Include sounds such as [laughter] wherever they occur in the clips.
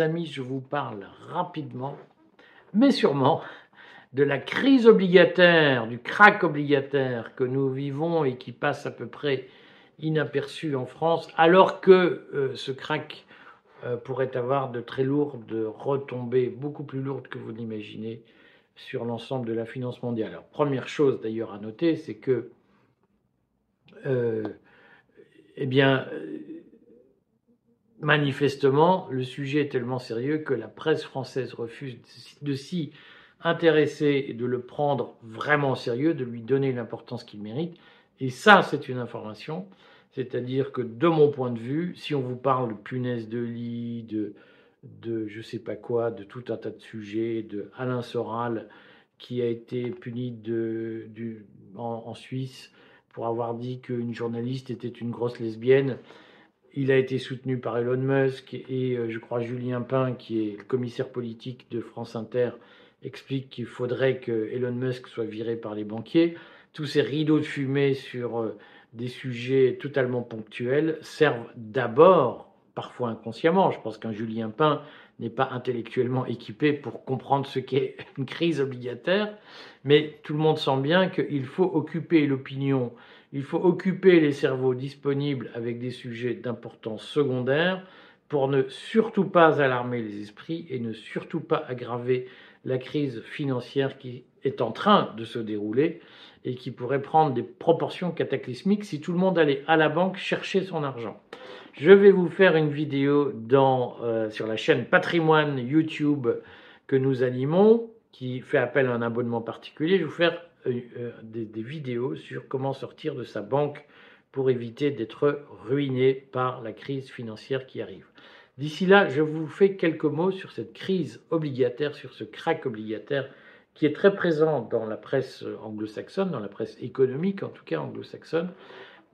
amis, je vous parle rapidement, mais sûrement, de la crise obligataire, du crack obligataire que nous vivons et qui passe à peu près inaperçu en France, alors que euh, ce crack euh, pourrait avoir de très lourdes retombées, beaucoup plus lourdes que vous l'imaginez, sur l'ensemble de la finance mondiale. Alors, première chose d'ailleurs à noter, c'est que, euh, eh bien, manifestement, le sujet est tellement sérieux que la presse française refuse de s'y intéresser et de le prendre vraiment sérieux, de lui donner l'importance qu'il mérite. Et ça, c'est une information. C'est-à-dire que, de mon point de vue, si on vous parle de punaise de lit, de, de je sais pas quoi, de tout un tas de sujets, de Alain Soral qui a été puni de, en, Suisse pour avoir dit qu'une journaliste était une grosse lesbienne. Il a été soutenu par Elon Musk et euh, je crois Julien Pain, qui est le commissaire politique de France Inter, explique qu'il faudrait que Elon Musk soit viré par les banquiers. Tous ces rideaux de fumée sur euh, des sujets totalement ponctuels servent d'abord parfois inconsciemment. Je pense qu'un Julien Pain n'est pas intellectuellement équipé pour comprendre ce qu'est une crise obligataire, mais tout le monde sent bien qu'il faut occuper l'opinion, il faut occuper les cerveaux disponibles avec des sujets d'importance secondaire pour ne surtout pas alarmer les esprits et ne surtout pas aggraver la crise financière qui est en train de se dérouler et qui pourrait prendre des proportions cataclysmiques si tout le monde allait à la banque chercher son argent. Je vais vous faire une vidéo dans, euh, sur la chaîne Patrimoine YouTube que nous animons, qui fait appel à un abonnement particulier. Je vais vous faire des, des, vidéos sur comment sortir de sa banque pour éviter d'être ruiné par la crise financière qui arrive. D'ici là, je vous fais quelques mots sur cette crise obligataire, sur ce crack obligataire qui est très présent dans la presse anglo-saxonne, dans la presse économique en tout cas anglo-saxonne,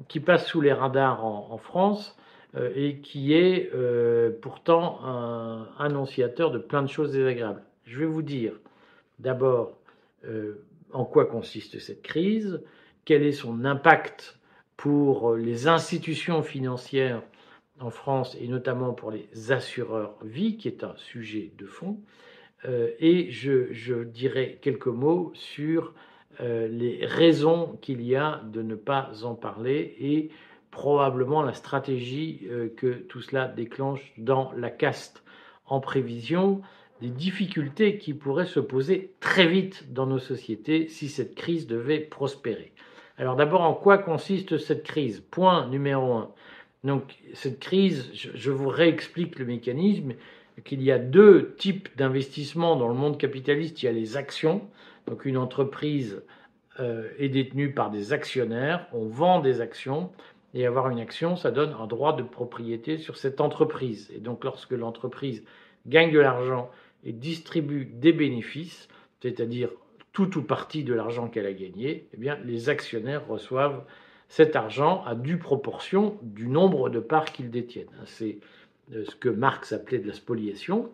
qui passe sous les radars en France euh, et qui est euh, pourtant un annonciateur de plein de choses désagréables. Je vais vous dire d'abord euh, en quoi consiste cette crise, quel est son impact pour les institutions financières en France et notamment pour les assureurs vie, qui est un sujet de fond. et je, dirai quelques mots sur les raisons qu'il y a de ne pas en parler et probablement la stratégie euh, que tout cela déclenche dans la caste en prévision des difficultés qui pourraient se poser très vite dans nos sociétés si cette crise devait prospérer. Alors d'abord, en quoi consiste cette crise? Point numéro un. Donc cette crise, je vous réexplique le mécanisme, qu'il y a deux types d'investissements dans le monde capitaliste. Il y a les actions, donc une entreprise euh, est détenue par des actionnaires, on vend des actions, et avoir une action, ça donne un droit de propriété sur cette entreprise. Et donc lorsque l'entreprise gagne de l'argent et distribue des bénéfices, c'est-à-dire tout ou partie de l'argent qu'elle a gagné, eh bien les actionnaires reçoivent cet argent à due proportion du nombre de parts qu'ils détiennent. C'est euh, ce que Marx appelait de la spoliation.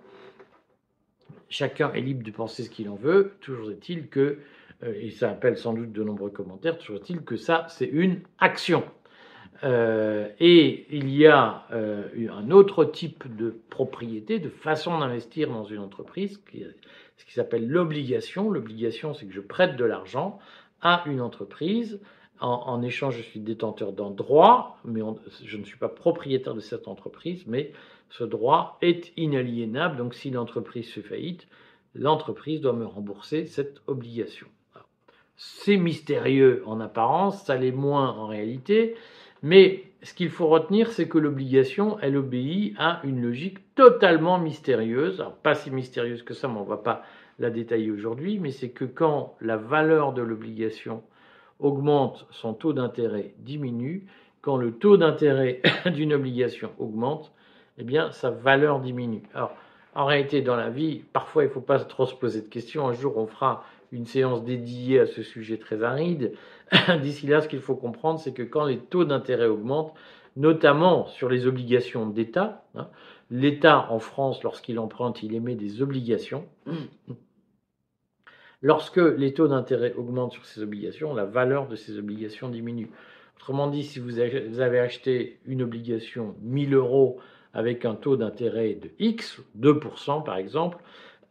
Chacun est libre de penser ce qu'il en veut, toujours est-il que, euh, et ça appelle sans doute de nombreux commentaires, toujours est-il que ça, c'est une action. Euh, et il y a euh, un autre type de propriété, de façon d'investir dans une entreprise, ce qui s'appelle l'obligation. L'obligation, c'est que je prête de l'argent à une entreprise. En, échange, je suis détenteur d'un droit, mais je ne suis pas propriétaire de cette entreprise, mais ce droit est inaliénable. Donc, si l'entreprise fait faillite, l'entreprise doit me rembourser cette obligation. C'est mystérieux en apparence, ça l'est moins en réalité. Mais ce qu'il faut retenir, c'est que l'obligation, elle obéit à une logique totalement mystérieuse. Alors, pas si mystérieuse que ça, mais on ne va pas la détailler aujourd'hui, mais c'est que quand la valeur de l'obligation augmente, son taux d'intérêt diminue. Quand le taux d'intérêt [coughs] d'une obligation augmente, eh bien, sa valeur diminue. Alors, en réalité, dans la vie, parfois, il ne faut pas trop se poser de questions. Un jour, on fera une séance dédiée à ce sujet très aride. [laughs] D'ici là, ce qu'il faut comprendre, c'est que quand les taux d'intérêt augmentent, notamment sur les obligations d'État, hein, l'État en France, lorsqu'il emprunte, il émet des obligations. Lorsque les taux d'intérêt augmentent sur ces obligations, la valeur de ces obligations diminue. Autrement dit, si vous avez acheté une obligation 1000 euros avec un taux d'intérêt de X, 2% par exemple,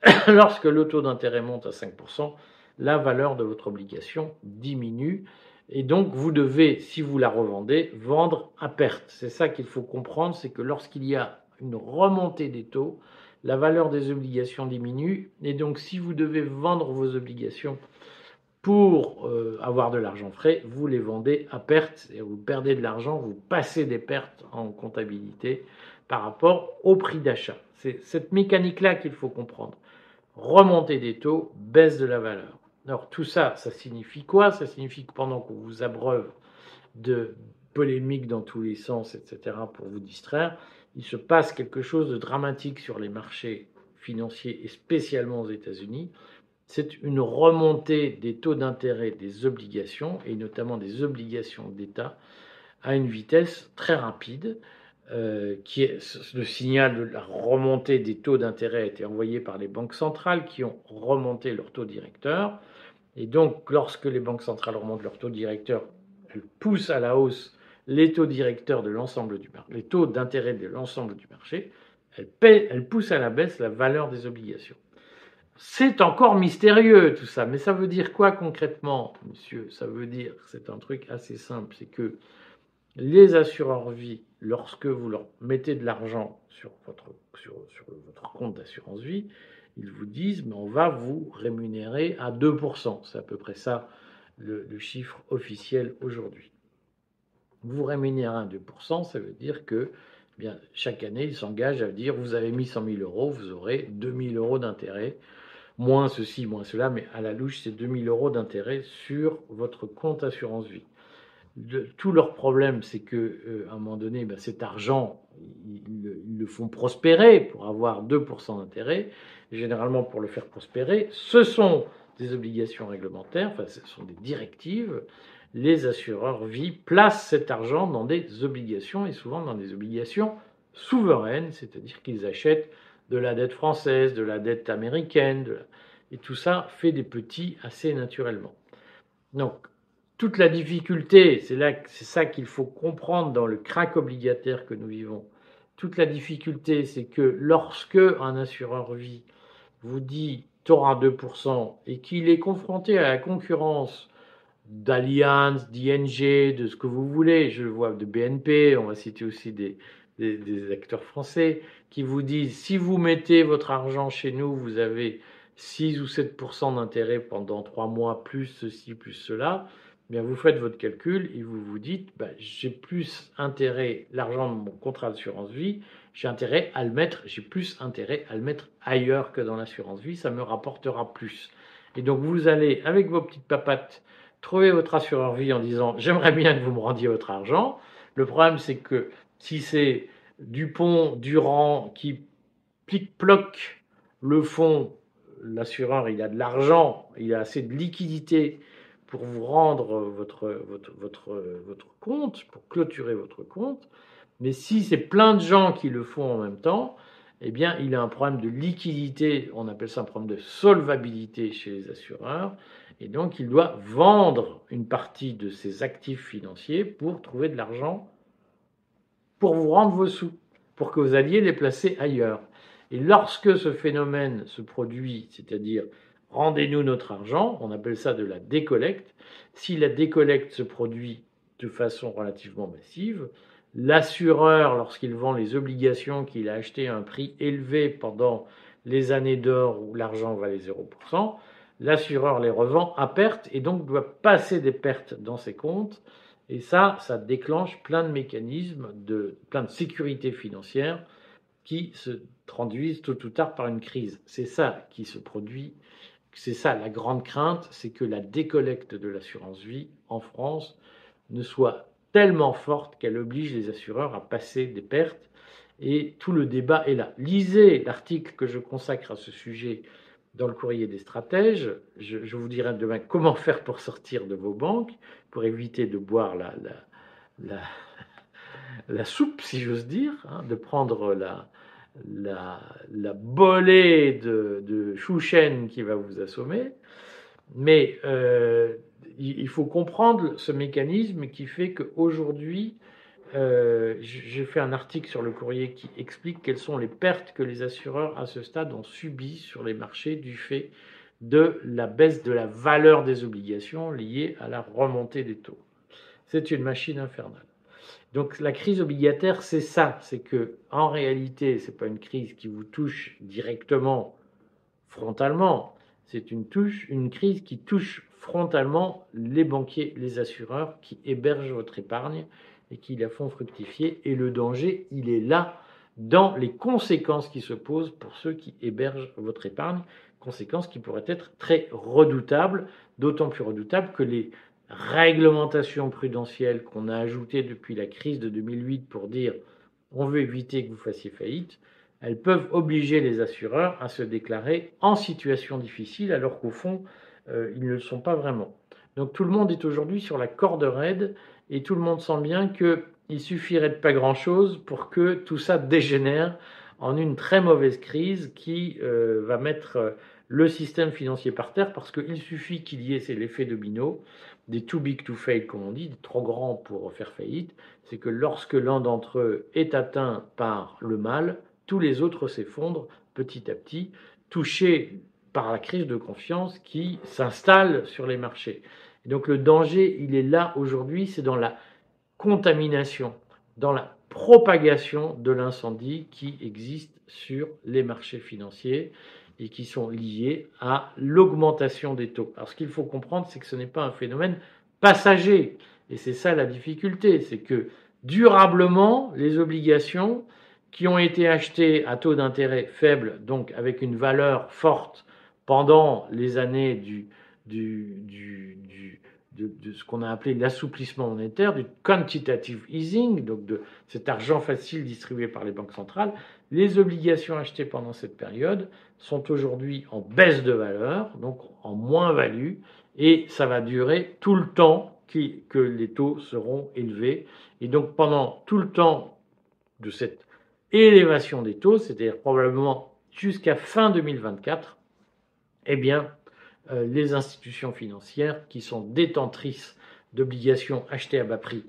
[coughs] lorsque le taux d'intérêt monte à 5%, la valeur de votre obligation diminue. Et donc, vous devez, si vous la revendez, vendre à perte. C'est ça qu'il faut comprendre, c'est que lorsqu'il y a une remontée des taux, la valeur des obligations diminue. Et donc, si vous devez vendre vos obligations pour euh, avoir de l'argent frais, vous les vendez à perte et vous perdez de l'argent, vous passez des pertes en comptabilité par rapport au prix d'achat. C'est cette mécanique-là qu'il faut comprendre. Remontée des taux, baisse de la valeur. Alors tout ça, ça signifie quoi? Ça signifie que pendant qu'on vous abreuve de polémiques dans tous les sens, etc., pour vous distraire, il se passe quelque chose de dramatique sur les marchés financiers et spécialement aux États-Unis. C'est une remontée des taux d'intérêt des obligations et notamment des obligations d'État à une vitesse très rapide. Euh, qui est le signal de la remontée des taux d'intérêt a été envoyé par les banques centrales qui ont remonté leur taux directeur. Et donc, lorsque les banques centrales remontent leur taux directeur, elles poussent à la hausse les taux directeurs de l'ensemble du marché, les taux d'intérêt de l'ensemble du marché, elles, poussent à la baisse la valeur des obligations. C'est encore mystérieux tout ça, mais ça veut dire quoi concrètement, monsieur? Ça veut dire, c'est un truc assez simple, c'est que les assureurs vie, lorsque vous leur mettez de l'argent sur votre, sur, votre compte d'assurance vie, ils vous disent, mais on va vous rémunérer à 2%. C'est à peu près ça le, chiffre officiel aujourd'hui vous rémunérez à 2%, ça veut dire que eh bien, chaque année, il s'engage à dire vous avez mis 100 000 euros, vous aurez 2 000 euros d'intérêt, moins ceci, moins cela, mais à la louche, c'est 2 000 euros d'intérêt sur votre compte assurance vie. Tout leur problème, c'est que euh, à un moment donné, ben, cet argent, ils, le font prospérer pour avoir 2% d'intérêt. Généralement, pour le faire prospérer, ce sont des obligations réglementaires, enfin, ce sont des directives les assureurs vie placent cet argent dans des obligations et souvent dans des obligations souveraines, c'est-à-dire qu'ils achètent de la dette française, de la dette américaine, et tout ça fait des petits assez naturellement. Donc, toute la difficulté, c'est là, c'est ça qu'il faut comprendre dans le crack obligataire que nous vivons. Toute la difficulté, c'est que lorsque un assureur vie vous dit tu auras 2% et qu'il est confronté à la concurrence d'Allianz, d'ING, de ce que vous voulez. Je vois de BNP, on va citer aussi des, des, acteurs français qui vous disent si vous mettez votre argent chez nous, vous avez 6 ou 7% d'intérêt pendant 3 mois, plus ceci, plus cela. Eh bien, vous faites votre calcul et vous vous dites bah, j'ai plus intérêt, l'argent de mon contrat d'assurance vie, j'ai intérêt à le mettre, j'ai plus intérêt à le mettre ailleurs que dans l'assurance vie, ça me rapportera plus. Et donc vous allez, avec vos petites papates, trouvez votre assureur vie en disant j'aimerais bien que vous me rendiez votre argent. Le problème, c'est que si c'est Dupont, Durand qui plique-ploque le fonds, l'assureur, il a de l'argent, il a assez de liquidité pour vous rendre votre, votre, votre, votre compte, pour clôturer votre compte. Mais si c'est plein de gens qui le font en même temps, eh bien, il a un problème de liquidité, on appelle ça un problème de solvabilité chez les assureurs, et donc il doit vendre une partie de ses actifs financiers pour trouver de l'argent pour vous rendre vos sous, pour que vous alliez les placer ailleurs. Et lorsque ce phénomène se produit, c'est-à-dire rendez-nous notre argent, on appelle ça de la décollecte, si la décollecte se produit de façon relativement massive, L'assureur, lorsqu'il vend les obligations qu'il a achetées à un prix élevé pendant les années d'or où l'argent valait 0%, l'assureur les revend à perte et donc doit passer des pertes dans ses comptes. Et ça, ça déclenche plein de mécanismes, de, plein de sécurité financière qui se traduisent tôt ou tard par une crise. C'est ça qui se produit. C'est ça la grande crainte, c'est que la décollecte de l'assurance vie en France ne soit tellement forte qu'elle oblige les assureurs à passer des pertes. Et tout le débat est là. Lisez l'article que je consacre à ce sujet dans le courrier des stratèges. Je, vous dirai demain comment faire pour sortir de vos banques, pour éviter de boire la, [laughs] soupe, si j'ose dire, hein, de prendre la, la, la bolée de, de chouchen qui va vous assommer. Mais euh, il faut comprendre ce mécanisme qui fait qu'aujourd'hui, euh, j'ai fait un article sur le courrier qui explique quelles sont les pertes que les assureurs à ce stade ont subies sur les marchés du fait de la baisse de la valeur des obligations liée à la remontée des taux. C'est une machine infernale. Donc la crise obligataire, c'est ça, c'est que en réalité, c'est pas une crise qui vous touche directement, frontalement, c'est une, une crise qui touche frontalement les banquiers, les assureurs qui hébergent votre épargne et qui la font fructifier. Et le danger, il est là dans les conséquences qui se posent pour ceux qui hébergent votre épargne, conséquences qui pourraient être très redoutables, d'autant plus redoutables que les réglementations prudentielles qu'on a ajoutées depuis la crise de 2008 pour dire on veut éviter que vous fassiez faillite, elles peuvent obliger les assureurs à se déclarer en situation difficile alors qu'au fond, euh, ils ne le sont pas vraiment. Donc tout le monde est aujourd'hui sur la corde raide et tout le monde sent bien qu'il suffirait de pas grand-chose pour que tout ça dégénère en une très mauvaise crise qui euh, va mettre euh, le système financier par terre parce qu'il suffit qu'il y ait, l'effet domino, des too big to fail, comme on dit, trop grands pour faire faillite, c'est que lorsque l'un d'entre eux est atteint par le mal, tous les autres s'effondrent petit à petit, touchés par la crise de confiance qui s'installe sur les marchés. Et donc le danger, il est là aujourd'hui, c'est dans la contamination, dans la propagation de l'incendie qui existe sur les marchés financiers et qui sont liés à l'augmentation des taux. Alors ce qu'il faut comprendre, c'est que ce n'est pas un phénomène passager. Et c'est ça la difficulté, c'est que durablement, les obligations qui ont été achetées à taux d'intérêt faible, donc avec une valeur forte pendant les années du, de, ce qu'on a appelé l'assouplissement monétaire, du quantitative easing, donc de cet argent facile distribué par les banques centrales, les obligations achetées pendant cette période sont aujourd'hui en baisse de valeur, donc en moins-value, et ça va durer tout le temps que les taux seront élevés. Et donc pendant tout le temps de cette élévation des taux, c'est-à-dire probablement jusqu'à fin 2024, eh bien, les institutions financières qui sont détentrices d'obligations achetées à bas prix,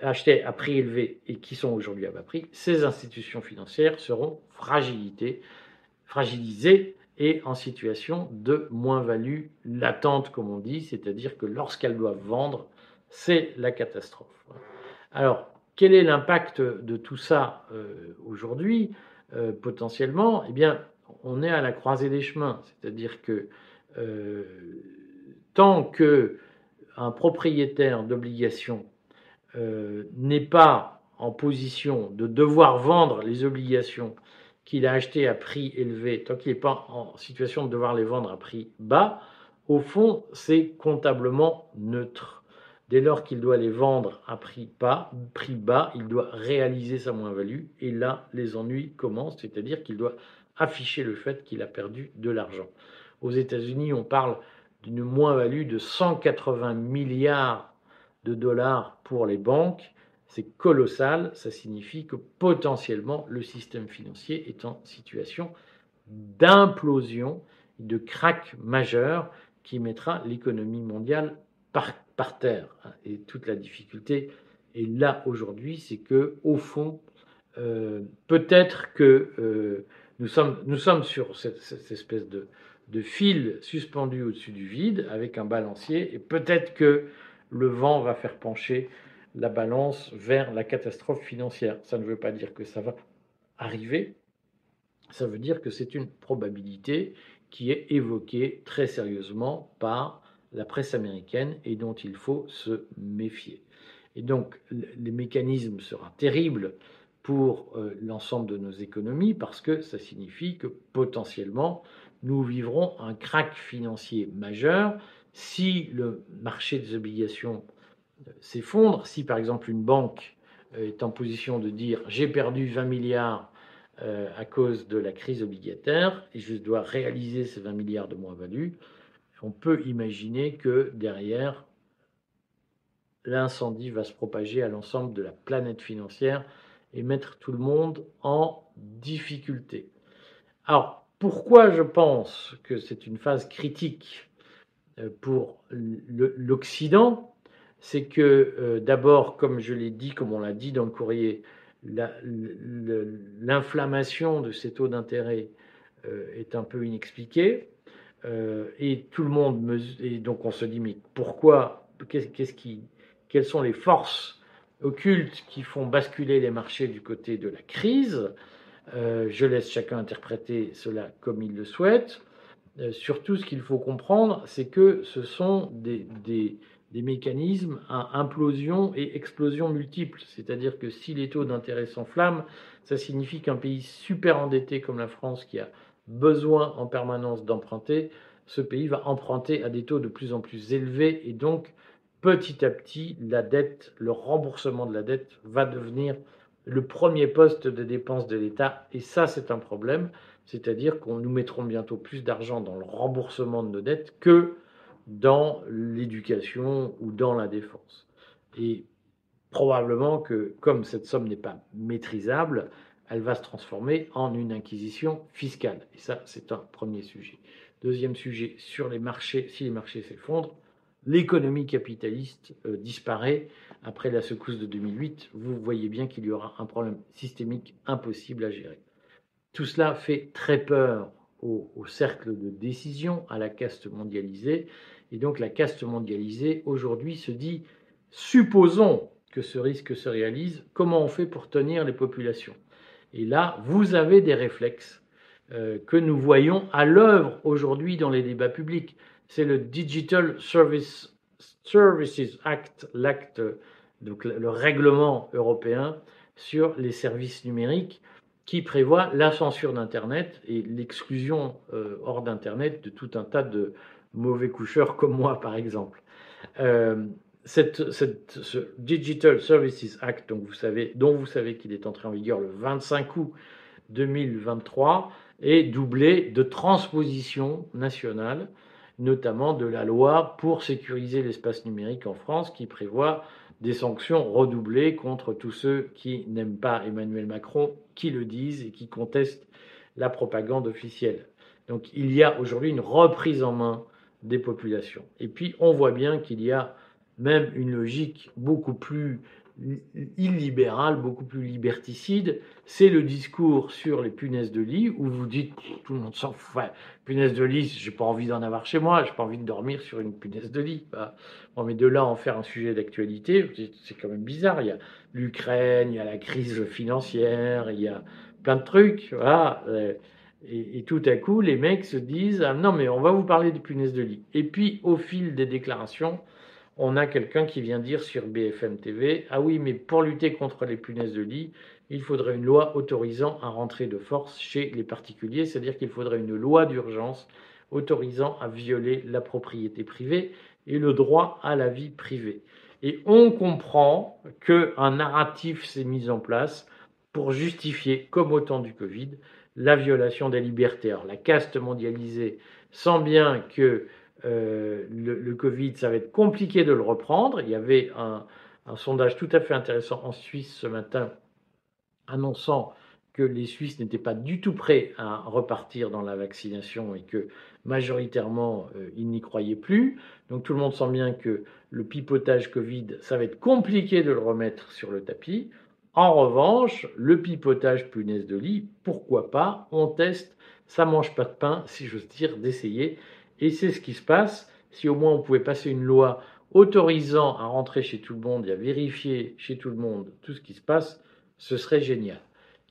achetées à prix élevé et qui sont aujourd'hui à bas prix, ces institutions financières seront fragilisées et en situation de moins-value latente, comme on dit, c'est-à-dire que lorsqu'elles doivent vendre, c'est la catastrophe. Alors, quel est l'impact de tout ça euh, aujourd'hui euh, potentiellement? Eh bien, on est à la croisée des chemins, c'est-à-dire que euh, tant que un propriétaire d'obligation euh, n'est pas en position de devoir vendre les obligations qu'il a achetées à prix élevé, tant qu'il n'est pas en situation de devoir les vendre à prix bas, au fond, c'est comptablement neutre. Dès lors qu'il doit les vendre à prix bas, prix bas, il doit réaliser sa moins-value, et là, les ennuis commencent, c'est-à-dire qu'il doit afficher le fait qu'il a perdu de l'argent. Aux États-Unis, on parle d'une moins-value de 180 milliards de dollars pour les banques. C'est colossal. Ça signifie que potentiellement le système financier est en situation d'implosion, de crack majeur qui mettra l'économie mondiale par, terre. Et toute la difficulté est là aujourd'hui, c'est que au fond, euh, peut-être que euh, nous, sommes, nous sommes sur cette espèce de, de fils suspendus au-dessus du vide avec un balancier et peut-être que le vent va faire pencher la balance vers la catastrophe financière. Ça ne veut pas dire que ça va arriver, ça veut dire que c'est une probabilité qui est évoquée très sérieusement par la presse américaine et dont il faut se méfier. Et donc, les mécanismes seront terribles pour euh, l'ensemble de nos économies parce que ça signifie que potentiellement nous vivrons un crack financier majeur si le marché des obligations euh, s'effondre, si par exemple une banque euh, est en position de dire j'ai perdu 20 milliards euh, à cause de la crise obligataire et je dois réaliser ces 20 milliards de moins-value, on peut imaginer que derrière, l'incendie va se propager à l'ensemble de la planète financière et mettre tout le monde en difficulté. Alors, pourquoi je pense que c'est une phase critique euh, pour l'Occident c'est que d'abord, comme je l'ai dit, comme on l'a dit dans le courrier, l'inflammation de ces taux d'intérêt est un peu inexpliquée. et tout le monde donc on se dit mais pourquoi qui quelles sont les forces occultes qui font basculer les marchés du côté de la crise? Euh, je laisse chacun interpréter cela comme il le souhaite. Euh, surtout, ce qu'il faut comprendre, c'est que ce sont des, des, mécanismes à implosion et explosion multiples. C'est-à-dire que si les taux d'intérêt s'enflamment, ça signifie qu'un pays super endetté comme la France, qui a besoin en permanence d'emprunter, ce pays va emprunter à des taux de plus en plus élevés et donc petit à petit, la dette, le remboursement de la dette va devenir le premier poste de dépense de l'État. Et ça, c'est un problème. C'est-à-dire qu'on nous mettrons bientôt plus d'argent dans le remboursement de nos dettes que dans l'éducation ou dans la défense. Et probablement que comme cette somme n'est pas maîtrisable, elle va se transformer en une inquisition fiscale. Et ça, c'est un premier sujet. Deuxième sujet, sur les marchés, si les marchés s'effondrent, l'économie capitaliste euh, disparaît après la secousse de 2008, vous voyez bien qu'il y aura un problème systémique impossible à gérer. Tout cela fait très peur au, cercle de décision, à la caste mondialisée. Et donc la caste mondialisée, aujourd'hui, se dit, supposons que ce risque se réalise, comment on fait pour tenir les populations? Et là, vous avez des réflexes euh, que nous voyons à l'œuvre aujourd'hui dans les débats publics c'est le Digital Service, Services Act, l'acte, donc le règlement européen sur les services numériques qui prévoit la censure d'Internet et l'exclusion euh, hors d'Internet de tout un tas de mauvais coucheurs comme moi, par exemple. Euh, cette, ce Digital Services Act, dont vous savez qu'il est entré en vigueur le 25 août 2023, est doublé de transpositions nationales notamment de la loi pour sécuriser l'espace numérique en France qui prévoit des sanctions redoublées contre tous ceux qui n'aiment pas Emmanuel Macron, qui le disent et qui contestent la propagande officielle. Donc il y a aujourd'hui une reprise en main des populations. Et puis on voit bien qu'il y a même une logique beaucoup plus illibéral, beaucoup plus liberticide, c'est le discours sur les punaises de lit où vous dites tout le monde s'en fout. punaise de lit, j'ai pas envie d'en avoir chez moi, j'ai pas envie de dormir sur une punaise de lit. Bon, mais de là en faire un sujet d'actualité, c'est quand même bizarre. Il y a l'Ukraine, il y a la crise financière, il y a plein de trucs. Et, et, tout à coup, les mecs se disent ah, non mais on va vous parler des punaises de lit. Et puis au fil des déclarations, on a quelqu'un qui vient dire sur BFM TV Ah oui, mais pour lutter contre les punaises de lit, il faudrait une loi autorisant à rentrer de force chez les particuliers, c'est-à-dire qu'il faudrait une loi d'urgence autorisant à violer la propriété privée et le droit à la vie privée. Et on comprend qu'un narratif s'est mis en place pour justifier, comme au temps du Covid, la violation des libertés. Alors la caste mondialisée sent bien que euh, le, Covid, ça va être compliqué de le reprendre. Il y avait un, sondage tout à fait intéressant en Suisse ce matin annonçant que les Suisses n'étaient pas du tout prêts à repartir dans la vaccination et que majoritairement euh, ils n'y croyaient plus. Donc tout le monde sent bien que le pipotage Covid, ça va être compliqué de le remettre sur le tapis. En revanche, le pipotage punaise de lit, pourquoi pas? On teste, ça mange pas de pain, si j'ose dire, d'essayer. Et c'est ce qui se passe. Si au moins on pouvait passer une loi autorisant à rentrer chez tout le monde et à vérifier chez tout le monde tout ce qui se passe, ce serait génial.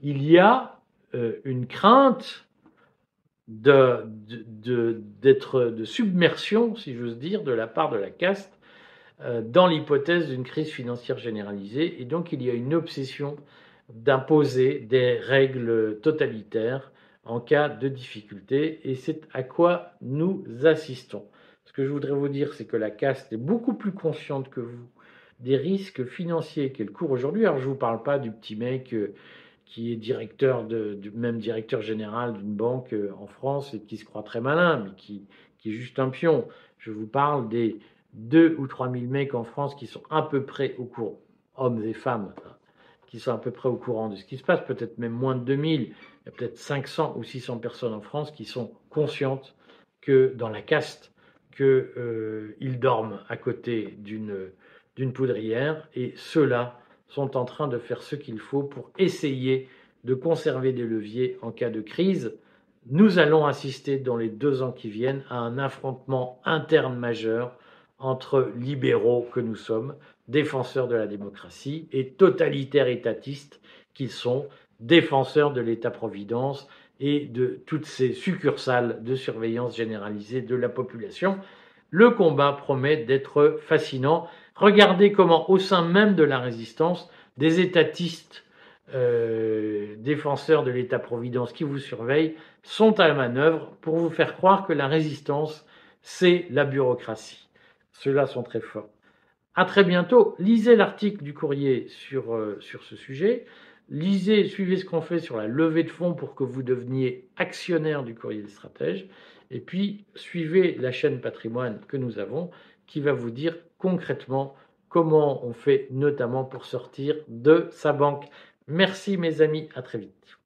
Il y a euh, une crainte de, de, submersion, si j'ose dire, de la part de la caste euh, dans l'hypothèse d'une crise financière généralisée. Et donc il y a une obsession d'imposer des règles totalitaires en cas de difficulté, et c'est à quoi nous assistons. Ce que je voudrais vous dire, c'est que la caste est beaucoup plus consciente que vous des risques financiers qu'elle court aujourd'hui. Alors je ne vous parle pas du petit mec euh, qui est directeur de, même directeur général d'une banque euh, en France et qui se croit très malin, mais qui, qui est juste un pion. Je vous parle des 2 ou 3 000 mecs en France qui sont à peu près au courant, hommes et femmes, qui sont à peu près au courant de ce qui se passe, peut-être même moins de 2000, il y a peut-être 500 ou 600 personnes en France qui sont conscientes que dans la caste, qu'ils euh, dorment à côté d'une poudrière et ceux-là sont en train de faire ce qu'il faut pour essayer de conserver des leviers en cas de crise. Nous allons assister dans les deux ans qui viennent à un affrontement interne majeur entre libéraux que nous sommes, défenseurs de la démocratie, et totalitaires étatistes qui sont défenseurs de l'État-providence et de toutes ces succursales de surveillance généralisée de la population. Le combat promet d'être fascinant. Regardez comment, au sein même de la résistance, des étatistes euh, défenseurs de l'État-providence qui vous surveillent sont à la manœuvre pour vous faire croire que la résistance, c'est la bureaucratie. Ceux-là sont très forts. À très bientôt. Lisez l'article du courrier sur, euh, sur ce sujet. Lisez, suivez ce qu'on fait sur la levée de fonds pour que vous deveniez actionnaire du courrier des stratèges. Et puis, suivez la chaîne patrimoine que nous avons qui va vous dire concrètement comment on fait notamment pour sortir de sa banque. Merci mes amis, à très vite.